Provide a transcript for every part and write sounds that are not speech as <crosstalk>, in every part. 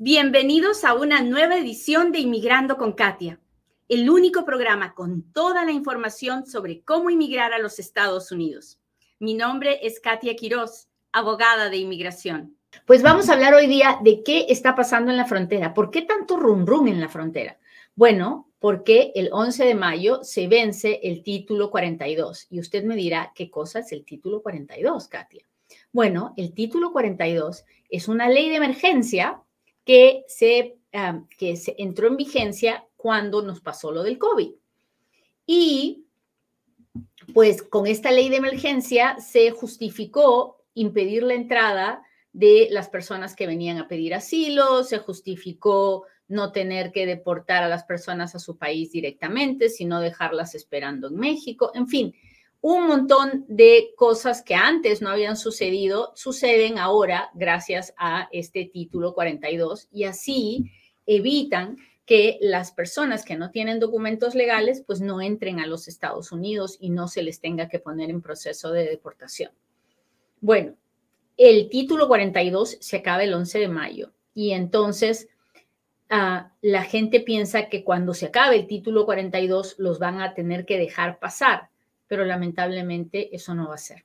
Bienvenidos a una nueva edición de Inmigrando con Katia, el único programa con toda la información sobre cómo inmigrar a los Estados Unidos. Mi nombre es Katia Quiroz, abogada de inmigración. Pues vamos a hablar hoy día de qué está pasando en la frontera. ¿Por qué tanto rum rum en la frontera? Bueno, porque el 11 de mayo se vence el título 42. Y usted me dirá, ¿qué cosa es el título 42, Katia? Bueno, el título 42 es una ley de emergencia que se, que se entró en vigencia cuando nos pasó lo del COVID. Y pues con esta ley de emergencia se justificó impedir la entrada de las personas que venían a pedir asilo, se justificó no tener que deportar a las personas a su país directamente, sino dejarlas esperando en México, en fin, un montón de cosas que antes no habían sucedido suceden ahora gracias a este título 42 y así evitan que las personas que no tienen documentos legales pues no entren a los Estados Unidos y no se les tenga que poner en proceso de deportación. Bueno, el título 42 se acaba el 11 de mayo y entonces ah, la gente piensa que cuando se acabe el título 42 los van a tener que dejar pasar pero lamentablemente eso no va a ser.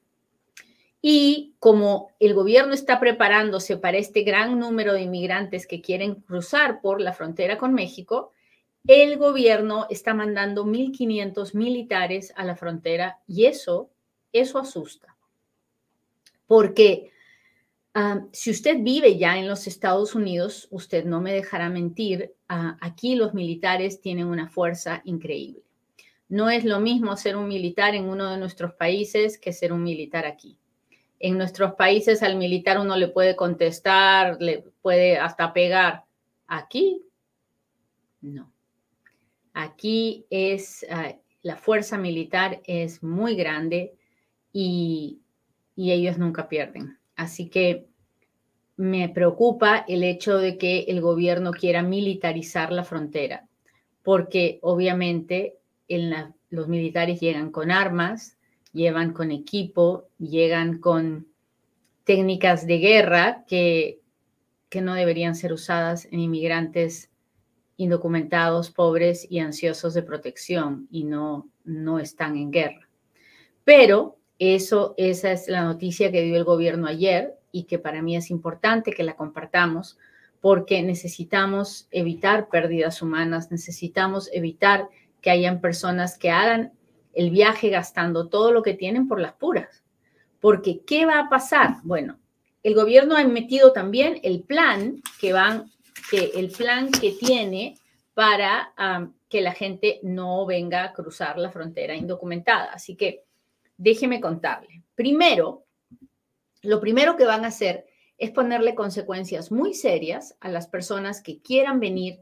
Y como el gobierno está preparándose para este gran número de inmigrantes que quieren cruzar por la frontera con México, el gobierno está mandando 1.500 militares a la frontera y eso, eso asusta. Porque ah, si usted vive ya en los Estados Unidos, usted no me dejará mentir, ah, aquí los militares tienen una fuerza increíble. No es lo mismo ser un militar en uno de nuestros países que ser un militar aquí. En nuestros países al militar uno le puede contestar, le puede hasta pegar. Aquí, no. Aquí es, ah, la fuerza militar es muy grande y, y ellos nunca pierden. Así que me preocupa el hecho de que el gobierno quiera militarizar la frontera, porque obviamente los militares llegan con armas, llevan con equipo, llegan con técnicas de guerra que, que no deberían ser usadas en inmigrantes indocumentados, pobres y ansiosos de protección y no, no están en guerra. Pero eso, esa es la noticia que dio el gobierno ayer y que para mí es importante que la compartamos porque necesitamos evitar pérdidas humanas, necesitamos evitar que hayan personas que hagan el viaje gastando todo lo que tienen por las puras. Porque, ¿qué va a pasar? Bueno, el gobierno ha metido también el plan que van, que el plan que tiene para que la gente no venga a cruzar la frontera indocumentada. Así que déjeme contarle. Primero, lo primero que van a hacer es ponerle consecuencias muy serias a las personas que quieran venir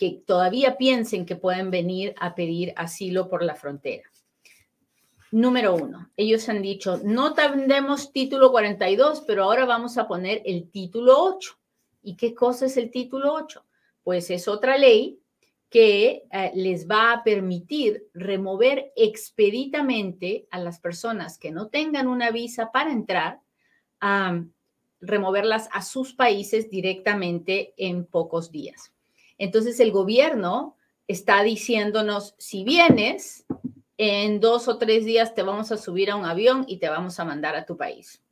que todavía piensen que pueden venir a pedir asilo por la frontera. Número uno, ellos han dicho, no tendremos título 42, pero ahora vamos a poner el título 8. ¿Y qué cosa es el título 8? Pues es otra ley que eh, les va a permitir remover expeditamente a las personas que no tengan una visa para entrar, removerlas a sus países directamente en pocos días. Entonces el gobierno está diciéndonos, si vienes, en dos o tres días te vamos a subir a un avión y te vamos a mandar a tu país.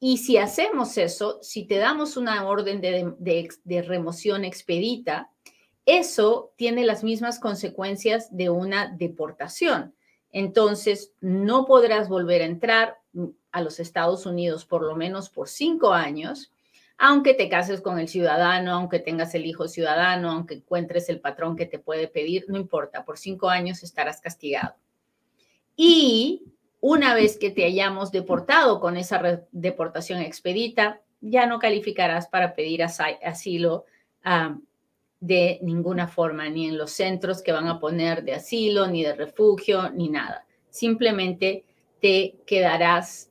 Y si hacemos eso, si te damos una orden de, remoción expedita, eso tiene las mismas consecuencias de una deportación. Entonces, no podrás volver a entrar a los Estados Unidos por lo menos por cinco años aunque te cases con el ciudadano, aunque tengas el hijo ciudadano, aunque encuentres el patrón que te puede pedir, no importa, por cinco años estarás castigado. Y una vez que te hayamos deportado con esa deportación expedita, ya no calificarás para pedir asilo de ninguna forma, ni en los centros que van a poner de asilo, ni de refugio, ni nada. Simplemente te quedarás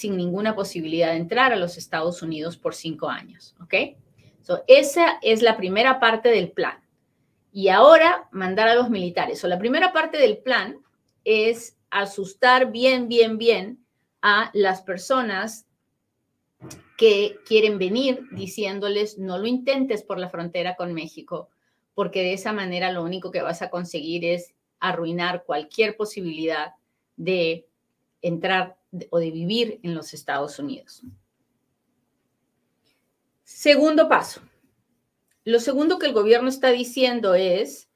sin ninguna posibilidad de entrar a los Estados Unidos por cinco años. ¿Ok? So, esa es la primera parte del plan. Y ahora mandar a los militares. So, la primera parte del plan es asustar bien, bien, bien a las personas que quieren venir diciéndoles no lo intentes por la frontera con México, porque de esa manera lo único que vas a conseguir es arruinar cualquier posibilidad de entrar o de vivir en los Estados Unidos. Segundo paso. Lo segundo que el gobierno está diciendo es,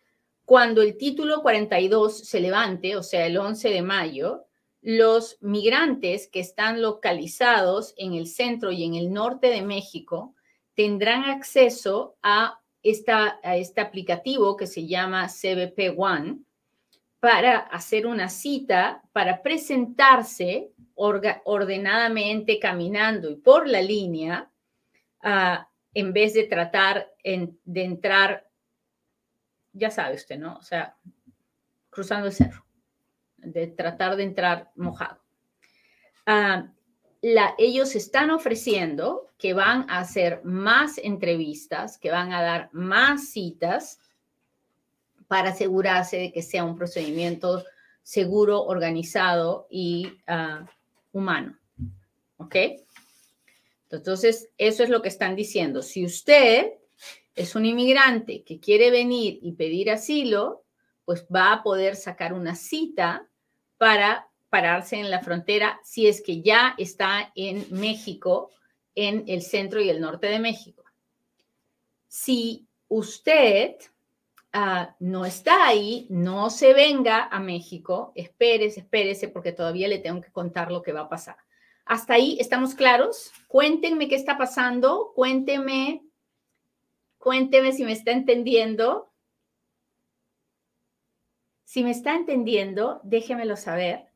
cuando el título 42 se levante, o sea, el 11 de mayo, los migrantes que están localizados en el centro y en el norte de México tendrán acceso a, esta, a este aplicativo que se llama CBP One para hacer una cita, para presentarse ordenadamente caminando y por la línea, uh, en vez de tratar de entrar, ya sabe usted, ¿no? O sea, cruzando el cerro de tratar de entrar mojado. Ah, ellos están ofreciendo que van a hacer más entrevistas, que van a dar más citas para asegurarse de que sea un procedimiento seguro, organizado y ah, humano. ¿Ok? Entonces, eso es lo que están diciendo. Si usted es un inmigrante que quiere venir y pedir asilo, pues va a poder sacar una cita para pararse en la frontera si es que ya está en México, en el centro y el norte de México. Si usted ah, no está ahí, no se venga a México, espérese, espérese, porque todavía le tengo que contar lo que va a pasar. Hasta ahí estamos claros. Cuéntenme qué está pasando, cuéntenme, cuéntenme si me está entendiendo. Si me está entendiendo, déjemelo saber.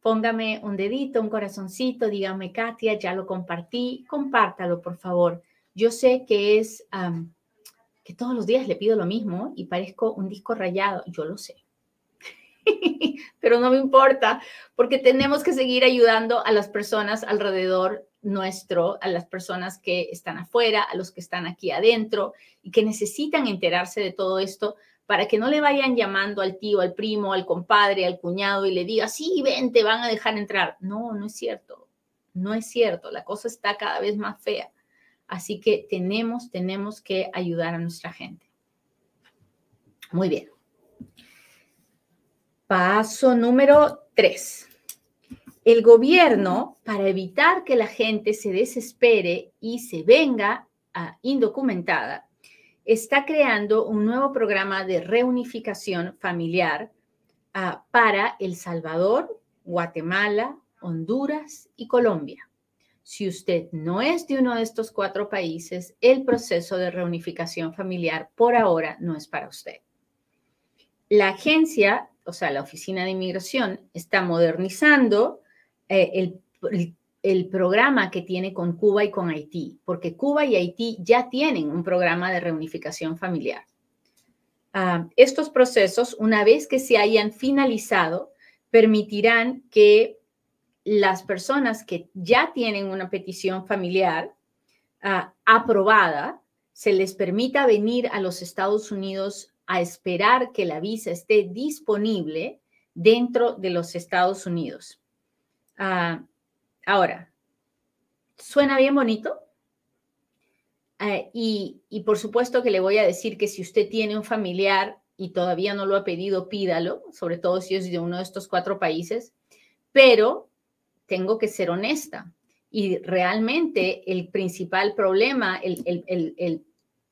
Póngame un dedito, un corazoncito, dígame, Katia, ya lo compartí, compártalo, por favor. Yo sé que es que todos los días le pido lo mismo y parezco un disco rayado, yo lo sé. <laughs> Pero no me importa, porque tenemos que seguir ayudando a las personas alrededor nuestro, a las personas que están afuera, a los que están aquí adentro y que necesitan enterarse de todo esto para que no le vayan llamando al tío, al primo, al compadre, al cuñado y le diga, sí, ven, te van a dejar entrar. No, no es cierto, no es cierto, la cosa está cada vez más fea. Así que tenemos, tenemos que ayudar a nuestra gente. Muy bien. Paso número tres. El gobierno, para evitar que la gente se desespere y se venga a indocumentada, está creando un nuevo programa de reunificación familiar ah, para El Salvador, Guatemala, Honduras y Colombia. Si usted no es de uno de estos cuatro países, el proceso de reunificación familiar por ahora no es para usted. La agencia, o sea, la Oficina de Inmigración, está modernizando eh, el, programa que tiene con Cuba y con Haití, porque Cuba y Haití ya tienen un programa de reunificación familiar. Ah, estos procesos, una vez que se hayan finalizado, permitirán que las personas que ya tienen una petición familiar ah, aprobada, se les permita venir a los Estados Unidos a esperar que la visa esté disponible dentro de los Estados Unidos. Ah, Ahora, suena bien bonito. Eh, y, por supuesto que le voy a decir que si usted tiene un familiar y todavía no lo ha pedido, pídalo, sobre todo si es de uno de estos cuatro países, pero tengo que ser honesta. Y realmente el principal problema, el,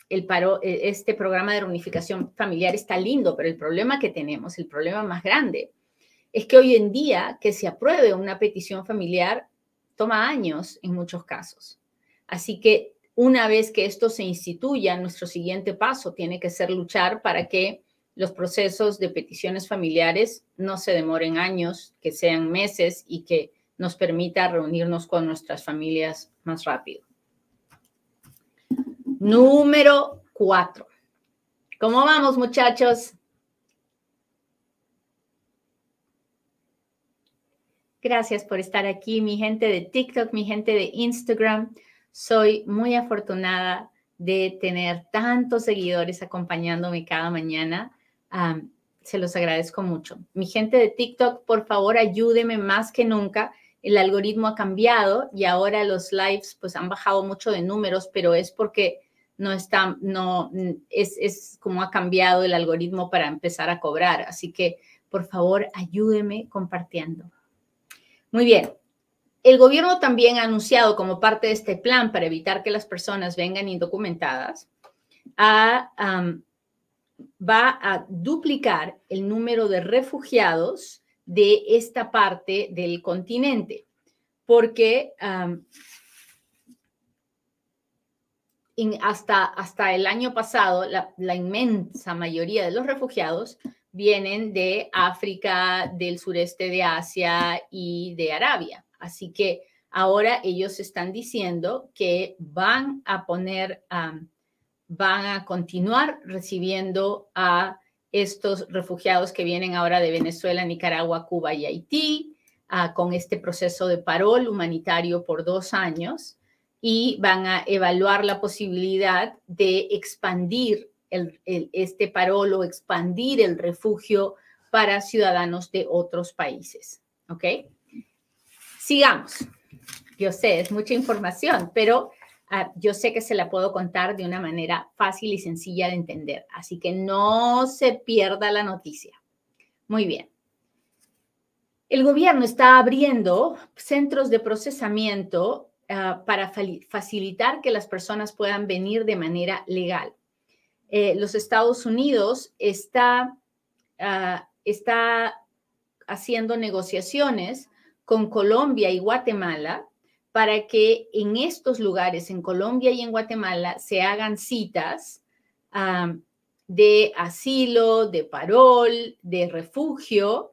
el, paro, e, este programa de reunificación familiar está lindo, pero el problema que tenemos, el problema más grande, es que hoy en día que se apruebe una petición familiar toma años en muchos casos. Así que una vez que esto se instituya, nuestro siguiente paso tiene que ser luchar para que los procesos de peticiones familiares no se demoren años, que sean meses y que nos permita reunirnos con nuestras familias más rápido. Número cuatro. ¿Cómo vamos, muchachos? Gracias por estar aquí, mi gente de TikTok, mi gente de Instagram. Soy muy afortunada de tener tantos seguidores acompañándome cada mañana. se los agradezco mucho. Mi gente de TikTok, por favor, ayúdeme más que nunca el algoritmo ha cambiado y ahora los lives pues han bajado mucho de números, pero es porque no está, no, es, es como ha cambiado el algoritmo para empezar a cobrar. Así que, por favor, ayúdeme compartiendo. Muy bien. El gobierno también ha anunciado como parte de este plan para evitar que las personas vengan indocumentadas, va a duplicar el número de refugiados de esta parte del continente, porque hasta, hasta el año pasado, la, inmensa mayoría de los refugiados vienen de África, del sureste de Asia y de Arabia. Así que ahora ellos están diciendo que van a poner, van a continuar recibiendo a estos refugiados que vienen ahora de Venezuela, Nicaragua, Cuba y Haití, ah, con este proceso de parol humanitario por dos años y van a evaluar la posibilidad de expandir este parol o expandir el refugio para ciudadanos de otros países. ¿Ok? Sigamos. Yo sé, es mucha información, pero ah, yo sé que se la puedo contar de una manera fácil y sencilla de entender. Así que no se pierda la noticia. Muy bien. El gobierno está abriendo centros de procesamiento Ah, para facilitar que las personas puedan venir de manera legal. Eh, los Estados Unidos está, ah, está haciendo negociaciones con Colombia y Guatemala para que en estos lugares, en Colombia y en Guatemala, se hagan citas de asilo, de parol, de refugio,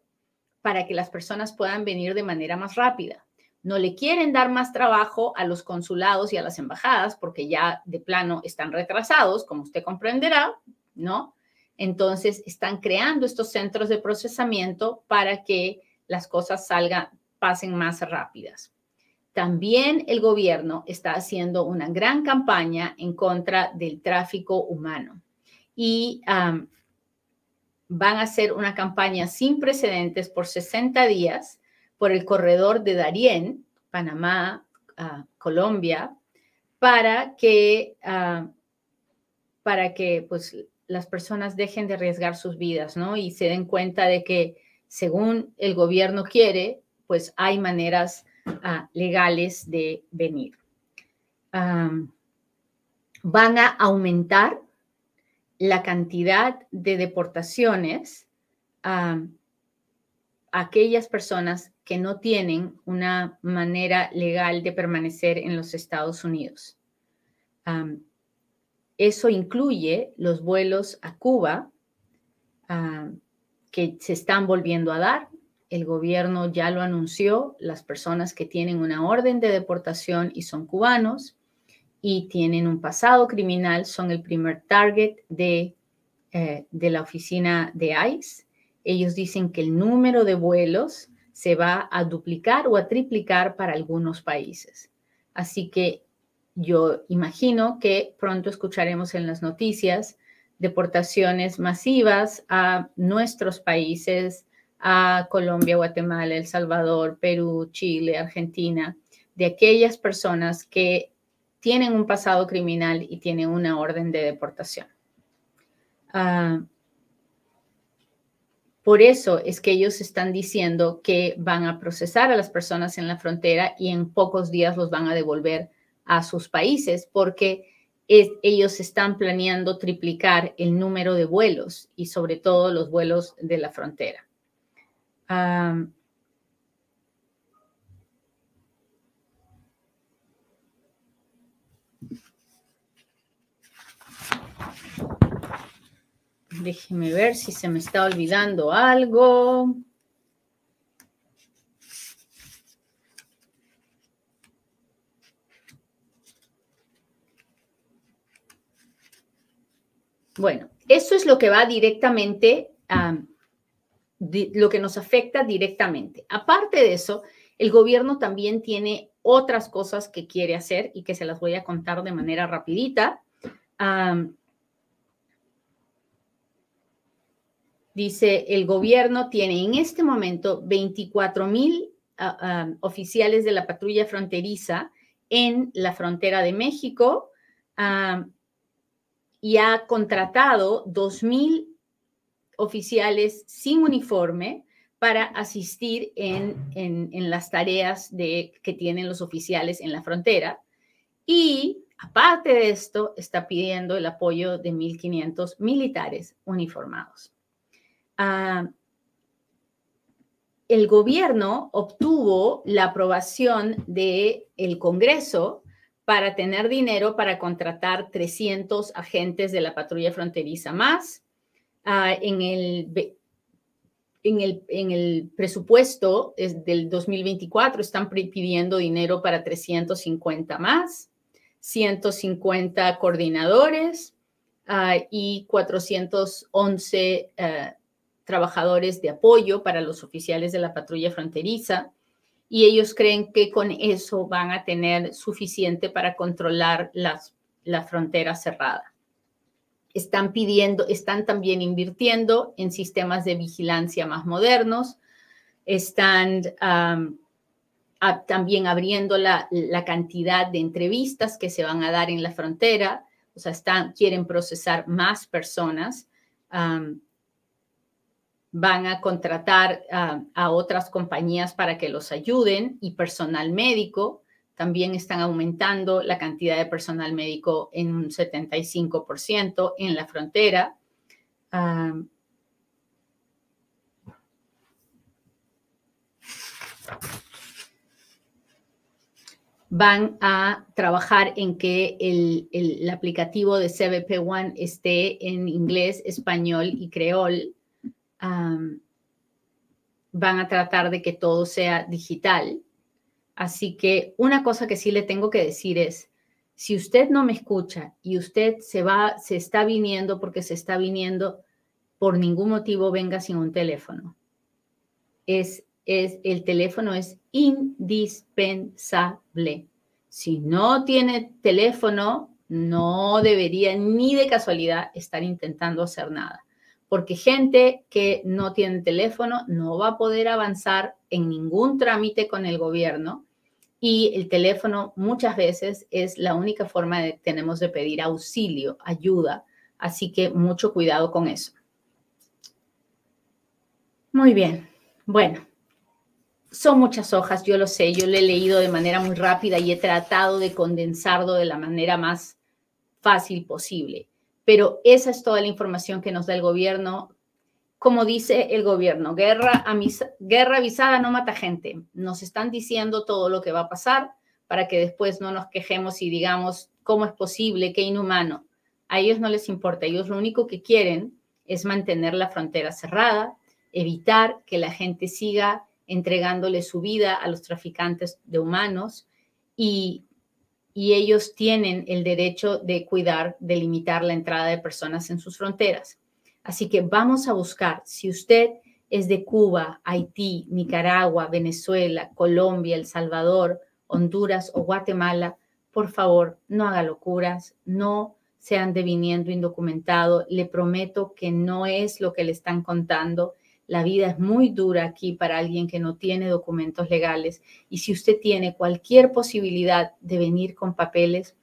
para que las personas puedan venir de manera más rápida no le quieren dar más trabajo a los consulados y a las embajadas porque ya de plano están retrasados, como usted comprenderá, ¿no? Entonces están creando estos centros de procesamiento para que las cosas salgan, pasen más rápidas. También el gobierno está haciendo una gran campaña en contra del tráfico humano y van a hacer una campaña sin precedentes por 60 días por el corredor de Darién, Panamá, Colombia, para que, ah, para que pues, las personas dejen de arriesgar sus vidas, ¿no? Y se den cuenta de que según el gobierno quiere, pues hay maneras ah, legales de venir. van a aumentar la cantidad de deportaciones a aquellas personas que no tienen una manera legal de permanecer en los Estados Unidos. eso incluye los vuelos a Cuba que se están volviendo a dar. El gobierno ya lo anunció, las personas que tienen una orden de deportación y son cubanos y tienen un pasado criminal son el primer target de, eh, de la oficina de ICE. Ellos dicen que el número de vuelos se va a duplicar o a triplicar para algunos países. Así que yo imagino que pronto escucharemos en las noticias deportaciones masivas a nuestros países, a Colombia, Guatemala, El Salvador, Perú, Chile, Argentina, de aquellas personas que tienen un pasado criminal y tienen una orden de deportación. Ah, por eso es que ellos están diciendo que van a procesar a las personas en la frontera y en pocos días los van a devolver a sus países porque ellos están planeando triplicar el número de vuelos y sobre todo los vuelos de la frontera. Déjeme ver si se me está olvidando algo. Bueno, eso es lo que va directamente, a lo que nos afecta directamente. Aparte de eso, el gobierno también tiene otras cosas que quiere hacer y que se las voy a contar de manera rapidita. Dice, el gobierno tiene en este momento 24 mil oficiales de la patrulla fronteriza en la frontera de México y ha contratado 2.000 oficiales sin uniforme para asistir en, las tareas de, que tienen los oficiales en la frontera. Y aparte de esto, está pidiendo el apoyo de 1.500 militares uniformados. Ah, el gobierno obtuvo la aprobación del el Congreso para tener dinero para contratar 300 agentes de la patrulla fronteriza más. Ah, en el en el, en el presupuesto del 2024 están pidiendo dinero para 350 más, 150 coordinadores ah, y 411 eh, trabajadores de apoyo para los oficiales de la patrulla fronteriza. Y ellos creen que con eso van a tener suficiente para controlar las, la frontera cerrada están pidiendo, están también invirtiendo en sistemas de vigilancia más modernos, están también abriendo la, cantidad de entrevistas que se van a dar en la frontera, o sea, están, quieren procesar más personas, van a contratar a otras compañías para que los ayuden y personal médico también están aumentando la cantidad de personal médico en un 75% en la frontera. van a trabajar en que el, aplicativo de CBP One esté en inglés, español y creol. van a tratar de que todo sea digital. Así que una cosa que sí le tengo que decir es, si usted no me escucha y usted se va, se está viniendo porque se está viniendo, por ningún motivo venga sin un teléfono. Es, es, el teléfono es indispensable. Si no tiene teléfono, no debería ni de casualidad estar intentando hacer nada, porque gente que no tiene teléfono no va a poder avanzar en ningún trámite con el gobierno. Y el teléfono muchas veces es la única forma que tenemos de pedir auxilio, ayuda, así que mucho cuidado con eso. Muy bien, bueno, son muchas hojas, yo lo sé, yo lo he leído de manera muy rápida y he tratado de condensarlo de la manera más fácil posible, pero esa es toda la información que nos da el gobierno como dice el gobierno, guerra, guerra avisada no mata gente. Nos están diciendo todo lo que va a pasar para que después no nos quejemos y digamos, ¿cómo es posible? Qué inhumano. A ellos no les importa, ellos lo único que quieren es mantener la frontera cerrada, evitar que la gente siga entregándole su vida a los traficantes de humanos y, y ellos tienen el derecho de cuidar, de limitar la entrada de personas en sus fronteras. Así que vamos a buscar, si usted es de Cuba, Haití, Nicaragua, Venezuela, Colombia, El Salvador, Honduras o Guatemala, por favor, no haga locuras, no se ande viniendo indocumentado. Le prometo que no es lo que le están contando. La vida es muy dura aquí para alguien que no tiene documentos legales. Y si usted tiene cualquier posibilidad de venir con papeles,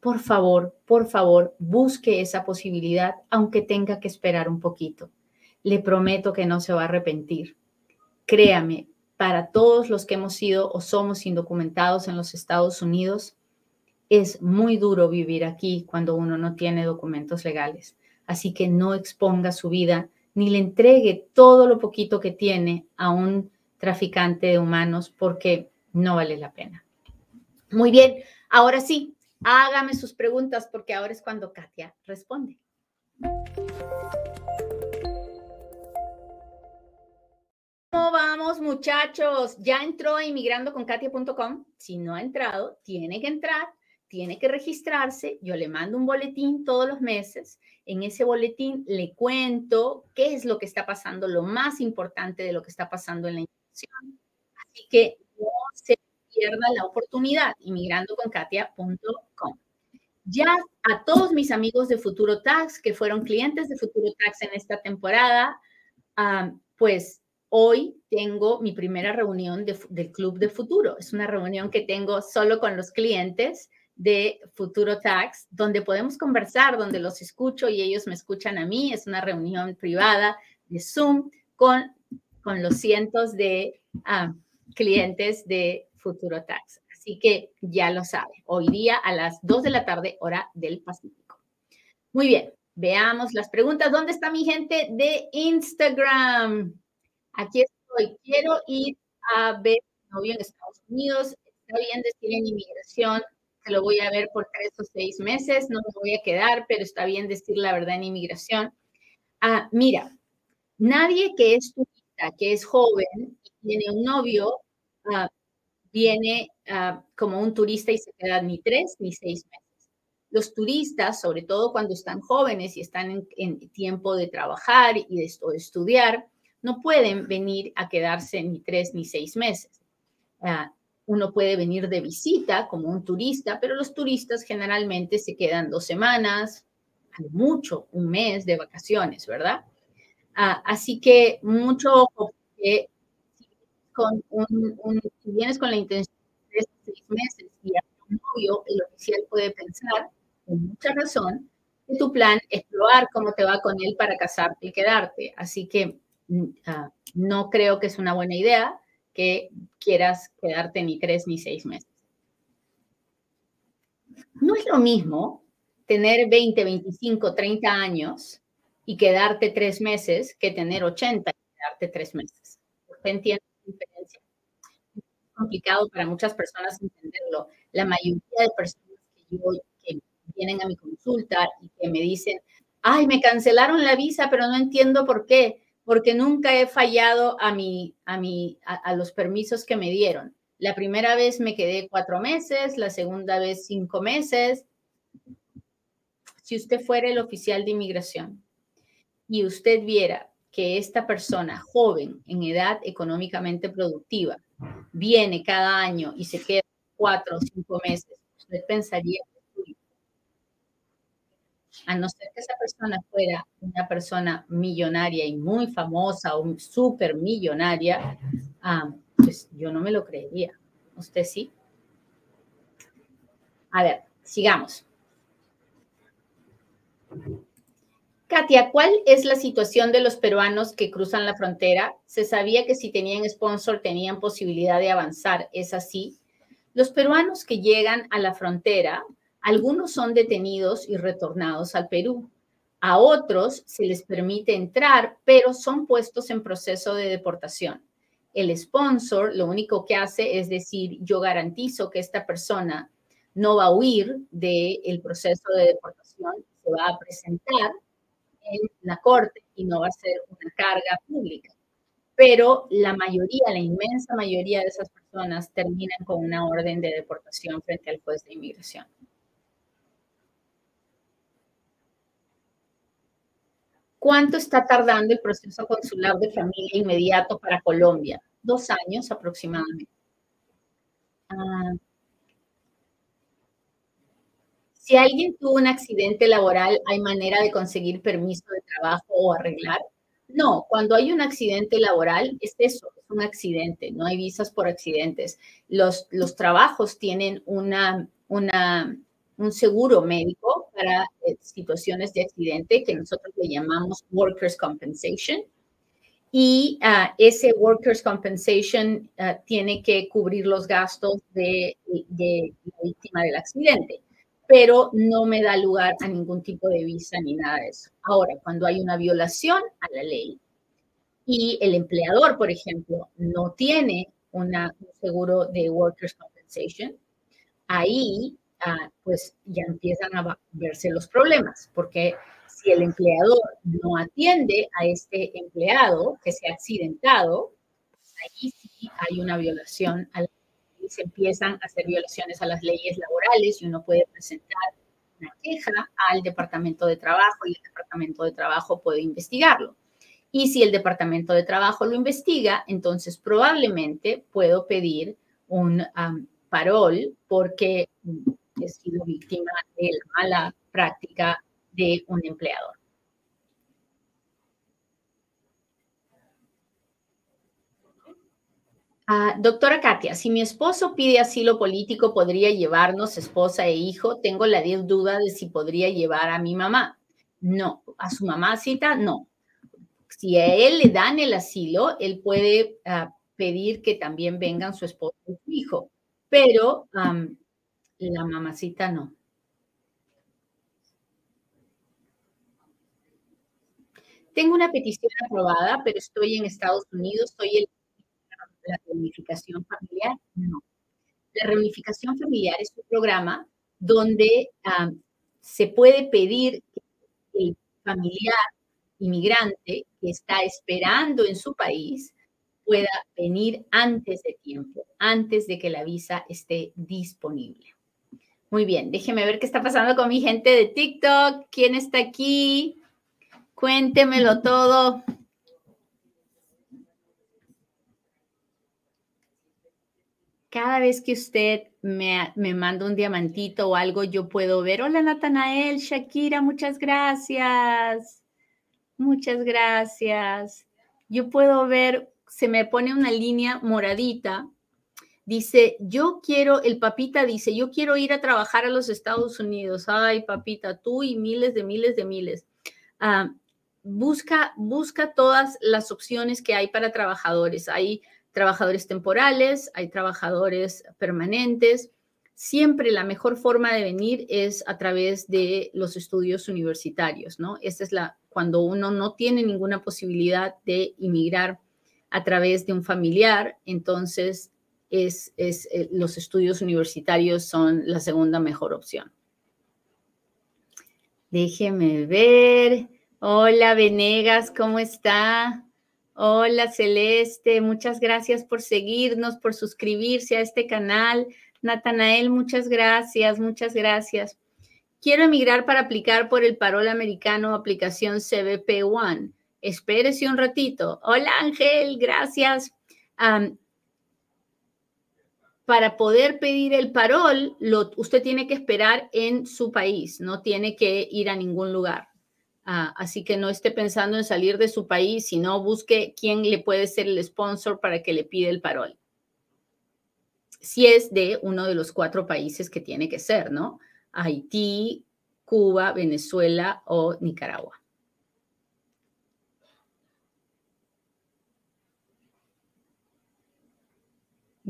por favor, por favor, busque esa posibilidad, aunque tenga que esperar un poquito. Le prometo que no se va a arrepentir. Créame, para todos los que hemos sido o somos indocumentados en los Estados Unidos, es muy duro vivir aquí cuando uno no tiene documentos legales. Así que no exponga su vida ni le entregue todo lo poquito que tiene a un traficante de humanos porque no vale la pena. Muy bien, ahora sí, Hágame sus preguntas porque ahora es cuando Katia responde. ¿Cómo vamos, muchachos? ¿Ya entró a inmigrandoconkatia.com? Si no ha entrado, tiene que entrar, tiene que registrarse. Yo le mando un boletín todos los meses. En ese boletín le cuento qué es lo que está pasando, lo más importante de lo que está pasando en la inmigración. Así que no se pierda la oportunidad, inmigrandoconkatia.com. Ya a todos mis amigos de Futuro Tax que fueron clientes de Futuro Tax en esta temporada, pues hoy tengo mi primera reunión del Club de Futuro. Es una reunión que tengo solo con los clientes de Futuro Tax, donde podemos conversar, donde los escucho y ellos me escuchan a mí. Es una reunión privada de Zoom con, con los cientos de ah, clientes de Futuro Tax. Así que ya lo saben, hoy día a las 2 de la tarde, hora del Pacífico. Muy bien, veamos las preguntas. ¿Dónde está mi gente de Instagram? Aquí estoy. Quiero ir a ver a novio en Estados Unidos. Está bien decir en inmigración que lo voy a ver por tres o seis meses. No me voy a quedar, pero está bien decir la verdad en inmigración. Ah, mira, nadie que es turista, que es joven y tiene un novio, ah, viene ah, como un turista y se queda ni tres ni seis meses. Los turistas, sobre todo cuando están jóvenes y están en, tiempo de trabajar y de, estudiar, no pueden venir a quedarse ni tres ni seis meses. Ah, uno puede venir de visita como un turista, pero los turistas generalmente se quedan dos semanas, mucho, un mes de vacaciones, ¿verdad? Ah, así que mucho ojo, que con un, si vienes con la intención de seis meses y a un novio, el oficial puede pensar, con mucha razón, que tu plan es probar cómo te va con él para casarte y quedarte. Así que mm, ah, no creo que es una buena idea que quieras quedarte ni tres ni seis meses. No es lo mismo tener 20, 25, 30 años y quedarte tres meses que tener 80 y quedarte tres meses. ¿Usted entiende diferencia. Es complicado para muchas personas entenderlo. La mayoría de personas que, yo, que vienen a mi consulta y que me dicen, ay, me cancelaron la visa, pero no entiendo por qué, porque nunca he fallado a, mi, a, mi, a, los permisos que me dieron. La primera vez me quedé cuatro meses, la segunda vez cinco meses. Si usted fuera el oficial de inmigración y usted viera que esta persona joven en edad económicamente productiva viene cada año y se queda cuatro o cinco meses, usted pensaría a no ser que esa persona fuera una persona millonaria y muy famosa o súper millonaria, ah, pues yo no me lo creería. ¿Usted sí? A ver, sigamos. Katia, ¿cuál es la situación de los peruanos que cruzan la frontera? Se sabía que si tenían sponsor tenían posibilidad de avanzar. ¿Es así? Los peruanos que llegan a la frontera, algunos son detenidos y retornados al Perú. A otros se les permite entrar, pero son puestos en proceso de deportación. El sponsor lo único que hace es decir, yo garantizo que esta persona no va a huir del proceso de deportación, se va a presentar en la corte y no va a ser una carga pública. Pero la mayoría, la inmensa mayoría de esas personas terminan con una orden de deportación frente al juez de inmigración. ¿Cuánto está tardando el proceso consular de familia inmediato para Colombia? Dos años aproximadamente. Ah, si alguien tuvo un accidente laboral, ¿hay manera de conseguir permiso de trabajo o arreglar? No, cuando hay un accidente laboral, es eso, es un accidente, no hay visas por accidentes. Los, los trabajos tienen una, una, un seguro médico para eh, situaciones de accidente que nosotros le llamamos Workers' Compensation. Y ah, ese Workers' Compensation ah, tiene que cubrir los gastos de, de la víctima del accidente pero no me da lugar a ningún tipo de visa ni nada de eso. Ahora, cuando hay una violación a la ley y el empleador, por ejemplo, no tiene una, un seguro de Workers' Compensation, ahí ah, pues ya empiezan a verse los problemas, porque si el empleador no atiende a este empleado que se ha accidentado, pues ahí sí hay una violación a la se empiezan a hacer violaciones a las leyes laborales y uno puede presentar una queja al Departamento de Trabajo y el Departamento de Trabajo puede investigarlo. Y si el Departamento de Trabajo lo investiga, entonces probablemente puedo pedir un parol porque he sido víctima de la mala práctica de un empleador. Ah, doctora Katia, si mi esposo pide asilo político, ¿podría llevarnos esposa e hijo? Tengo la duda de si podría llevar a mi mamá. No, a su mamacita no. Si a él le dan el asilo, él puede ah, pedir que también vengan su esposo y su hijo, pero la mamacita no. Tengo una petición aprobada, pero estoy en Estados Unidos, soy el la reunificación familiar? No. La reunificación familiar es un programa donde se puede pedir que el familiar inmigrante que está esperando en su país pueda venir antes de tiempo, antes de que la visa esté disponible. Muy bien, déjeme ver qué está pasando con mi gente de TikTok. ¿Quién está aquí? Cuéntemelo <laughs> todo. cada vez que usted me, me, manda un diamantito o algo, yo puedo ver, hola Natanael, Shakira, muchas gracias. Muchas gracias. Yo puedo ver, se me pone una línea moradita. Dice, yo quiero, el papita dice, yo quiero ir a trabajar a los Estados Unidos. Ay, papita, tú y miles de miles de miles. Ah, busca, busca todas las opciones que hay para trabajadores. Hay trabajadores temporales, hay trabajadores permanentes. Siempre la mejor forma de venir es a través de los estudios universitarios, ¿no? Esta es la, cuando uno no tiene ninguna posibilidad de inmigrar a través de un familiar, entonces es, es, eh, los estudios universitarios son la segunda mejor opción. Déjeme ver. Hola, Venegas, ¿cómo está? Hola Celeste, muchas gracias por seguirnos, por suscribirse a este canal. Natanael, muchas gracias, muchas gracias. Quiero emigrar para aplicar por el parol americano aplicación CBP One. Espérese un ratito. Hola Ángel, gracias. Para poder pedir el parol, usted tiene que esperar en su país, no tiene que ir a ningún lugar. Ah, así que no esté pensando en salir de su país, sino busque quién le puede ser el sponsor para que le pida el parol. Si es de uno de los cuatro países que tiene que ser, ¿no? Haití, Cuba, Venezuela o Nicaragua.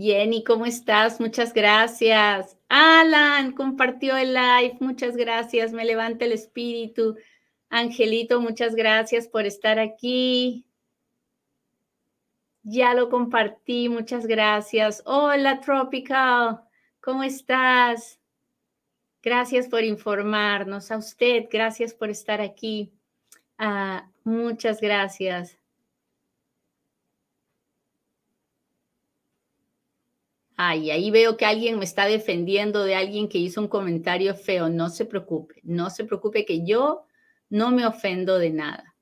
Jenny, ¿cómo estás? Muchas gracias. Alan compartió el live. Muchas gracias. Me levanta el espíritu. Angelito, muchas gracias por estar aquí. Ya lo compartí, muchas gracias. Hola, Tropical, ¿cómo estás? Gracias por informarnos. A usted, gracias por estar aquí. Ah, muchas gracias. Ay, ahí veo que alguien me está defendiendo de alguien que hizo un comentario feo. No se preocupe, no se preocupe que yo no me ofendo de nada.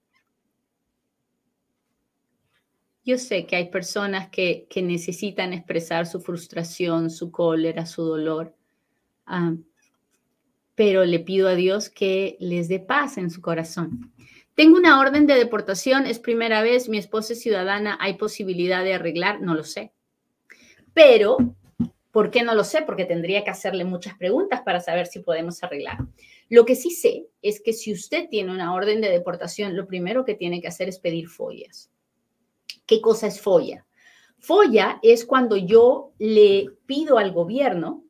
Yo sé que hay personas que, necesitan expresar su frustración, su cólera, su dolor, ah, pero le pido a Dios que les dé paz en su corazón. Tengo una orden de deportación, es primera vez, mi esposa es ciudadana, ¿hay posibilidad de arreglar? No lo sé. Pero, ¿por qué no lo sé? Porque tendría que hacerle muchas preguntas para saber si podemos arreglar. Lo que sí sé es que si usted tiene una orden de deportación, lo primero que tiene que hacer es pedir follas. ¿Qué cosa es folla? Folla es cuando yo le pido al gobierno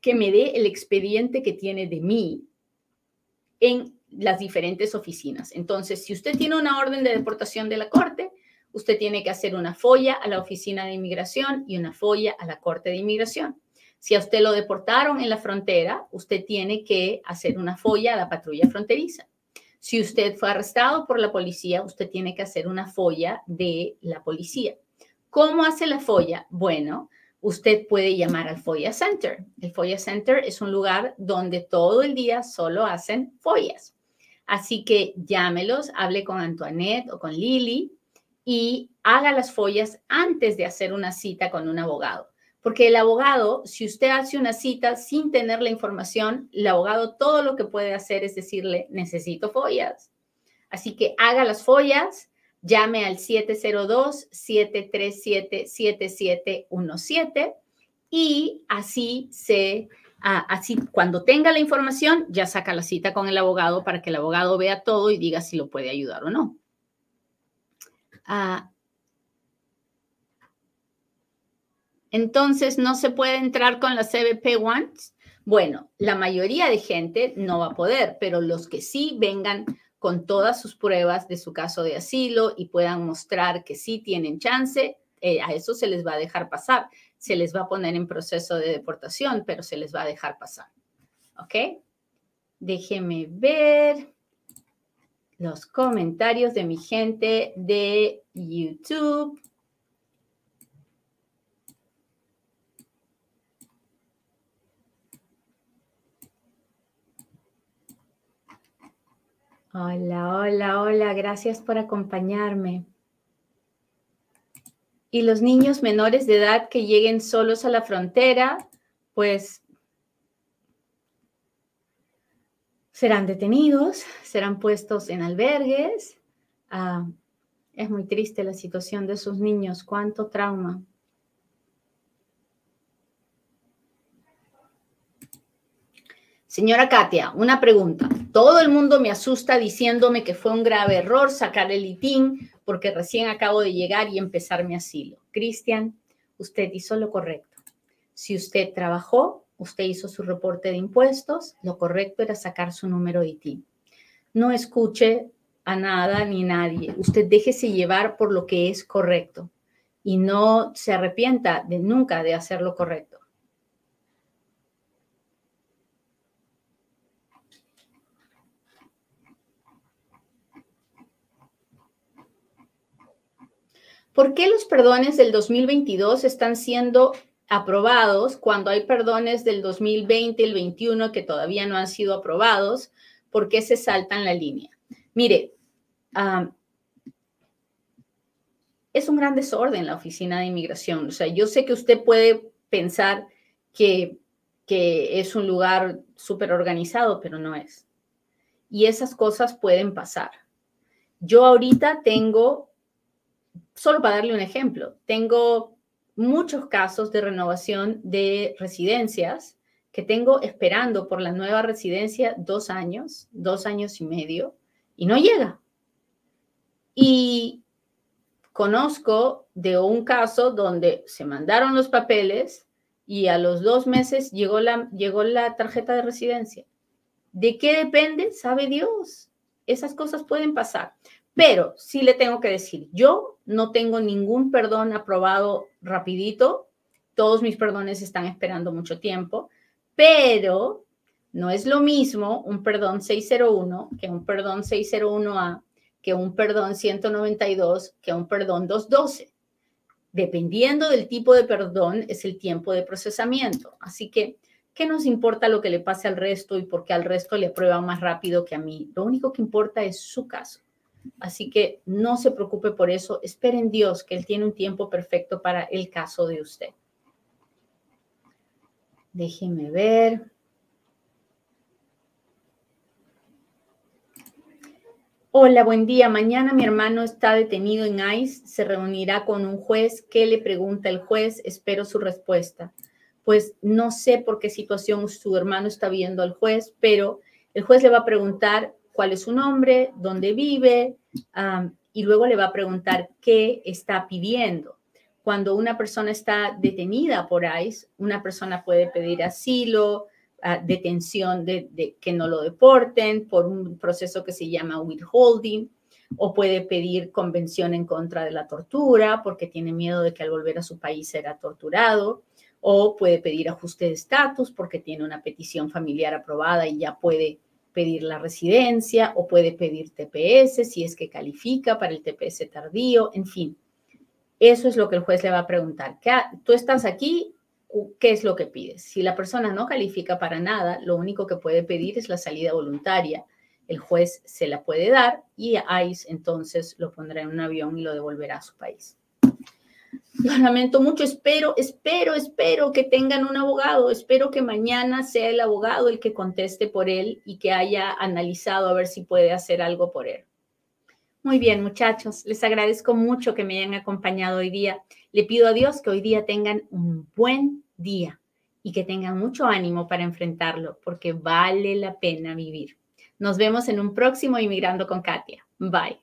que me dé el expediente que tiene de mí en las diferentes oficinas. Entonces, si usted tiene una orden de deportación de la Corte, usted tiene que hacer una folla a la Oficina de Inmigración y una folla a la Corte de Inmigración. Si a usted lo deportaron en la frontera, usted tiene que hacer una folla a la patrulla fronteriza. Si usted fue arrestado por la policía, usted tiene que hacer una folla de la policía. ¿Cómo hace la folla? Bueno, usted puede llamar al FOIA Center. El FOIA Center es un lugar donde todo el día solo hacen follas. Así que llámelos, hable con Antoinette o con Lily y haga las follas antes de hacer una cita con un abogado. Porque el abogado, si usted hace una cita sin tener la información, el abogado todo lo que puede hacer es decirle, necesito follas. Así que haga las follas, llame al 702-737-7717 y así se, ah, así cuando tenga la información, ya saca la cita con el abogado para que el abogado vea todo y diga si lo puede ayudar o no. Ah, entonces, ¿no se puede entrar con la CBP Ones? Bueno, la mayoría de gente no va a poder, pero los que sí vengan con todas sus pruebas de su caso de asilo y puedan mostrar que sí tienen chance, eh, a eso se les va a dejar pasar. Se les va a poner en proceso de deportación, pero se les va a dejar pasar. ¿Ok? Déjeme ver los comentarios de mi gente de YouTube. Hola, hola, hola, gracias por acompañarme. Y los niños menores de edad que lleguen solos a la frontera, pues serán detenidos, serán puestos en albergues. Ah, es muy triste la situación de sus niños, cuánto trauma. Señora Katia, una pregunta. Todo el mundo me asusta diciéndome que fue un grave error sacar el ITIN porque recién acabo de llegar y empezar mi asilo. Cristian, usted hizo lo correcto. Si usted trabajó, usted hizo su reporte de impuestos, lo correcto era sacar su número ITIN. No escuche a nada ni nadie. Usted déjese llevar por lo que es correcto y no se arrepienta de nunca de hacer lo correcto. ¿Por qué los perdones del 2022 están siendo aprobados cuando hay perdones del 2020 y el 21 que todavía no han sido aprobados? ¿Por qué se saltan la línea? Mire, es un gran desorden la oficina de inmigración. O sea, yo sé que usted puede pensar que, que es un lugar súper organizado, pero no es. Y esas cosas pueden pasar. Yo ahorita tengo solo para darle un ejemplo, tengo muchos casos de renovación de residencias que tengo esperando por la nueva residencia dos años, dos años y medio, y no llega. Y conozco de un caso donde se mandaron los papeles y a los dos meses llegó la, llegó la tarjeta de residencia. ¿De qué depende? Sabe Dios. Esas cosas pueden pasar. Pero sí le tengo que decir, yo no tengo ningún perdón aprobado rapidito. Todos mis perdones están esperando mucho tiempo, pero no es lo mismo un perdón 601 que un perdón 601A, que un perdón 192, que un perdón 212. Dependiendo del tipo de perdón, es el tiempo de procesamiento. Así que, ¿qué nos importa lo que le pase al resto y por qué al resto le aprueba más rápido que a mí? Lo único que importa es su caso. Así que no se preocupe por eso. Espere en Dios que Él tiene un tiempo perfecto para el caso de usted. Déjeme ver. Hola, buen día. Mañana mi hermano está detenido en ICE. Se reunirá con un juez. ¿Qué le pregunta el juez? Espero su respuesta. Pues no sé por qué situación su hermano está viendo al juez, pero el juez le va a preguntar cuál es su nombre, dónde vive, y luego le va a preguntar qué está pidiendo. Cuando una persona está detenida por ICE, una persona puede pedir asilo, ah, detención de, que no lo deporten por un proceso que se llama withholding, o puede pedir convención en contra de la tortura porque tiene miedo de que al volver a su país será torturado, o puede pedir ajuste de estatus porque tiene una petición familiar aprobada y ya puede pedir la residencia o puede pedir TPS si es que califica para el TPS tardío, en fin. Eso es lo que el juez le va a preguntar. Tú estás aquí, ¿qué es lo que pides? Si la persona no califica para nada, lo único que puede pedir es la salida voluntaria. El juez se la puede dar y ICE entonces lo pondrá en un avión y lo devolverá a su país. Lo lamento mucho, espero, espero, espero que tengan un abogado, espero que mañana sea el abogado el que conteste por él y que haya analizado a ver si puede hacer algo por él. Muy bien, muchachos, les agradezco mucho que me hayan acompañado hoy día. Le pido a Dios que hoy día tengan un buen día y que tengan mucho ánimo para enfrentarlo, porque vale la pena vivir. Nos vemos en un próximo Inmigrando con Katia. Bye.